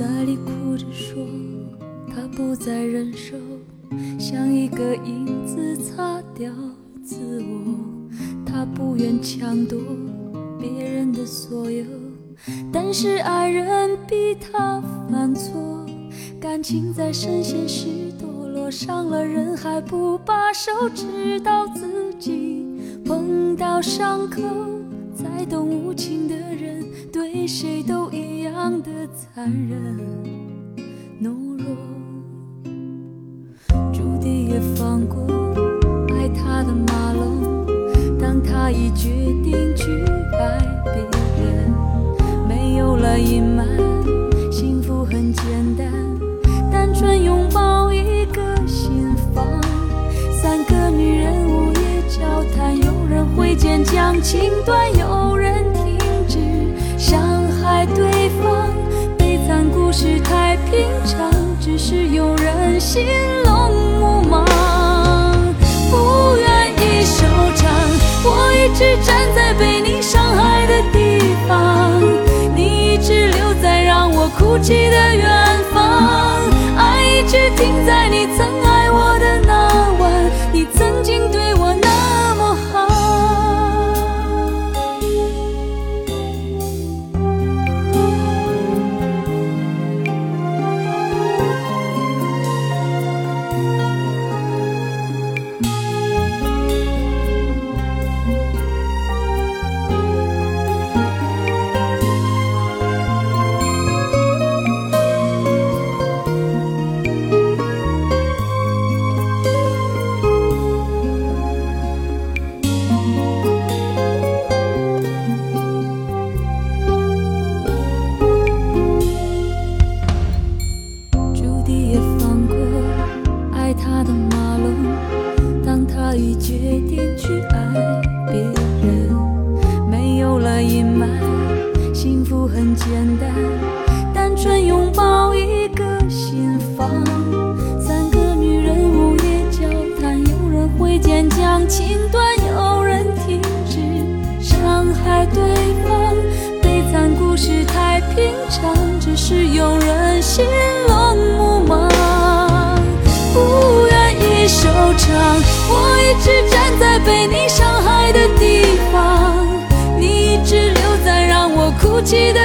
在里哭着说，他不再忍受，像一个影子擦掉自我。他不愿抢夺别人的所有，但是爱人逼他犯错，感情在深陷时堕落，伤了人还不罢手，直到自己碰到伤口。再懂无情的人对谁都一样的残忍。懦弱，注定也放过爱他的马龙，当他已决定去爱别人，没有了隐瞒，会坚强，情断有人停止伤害对方。悲惨故事太平常，只是有人心聋目盲，不愿意收场。我一直站在被你伤害的地方，你一直留在让我哭泣的远方。单单纯拥抱一个心房，三个女人午夜交谈，有人会坚强，情断有人停止，伤害对方，悲惨故事太平常，只是有人心乱目盲，不愿意收场，我一直站在被你伤害的地方，你一直留在让我哭泣的。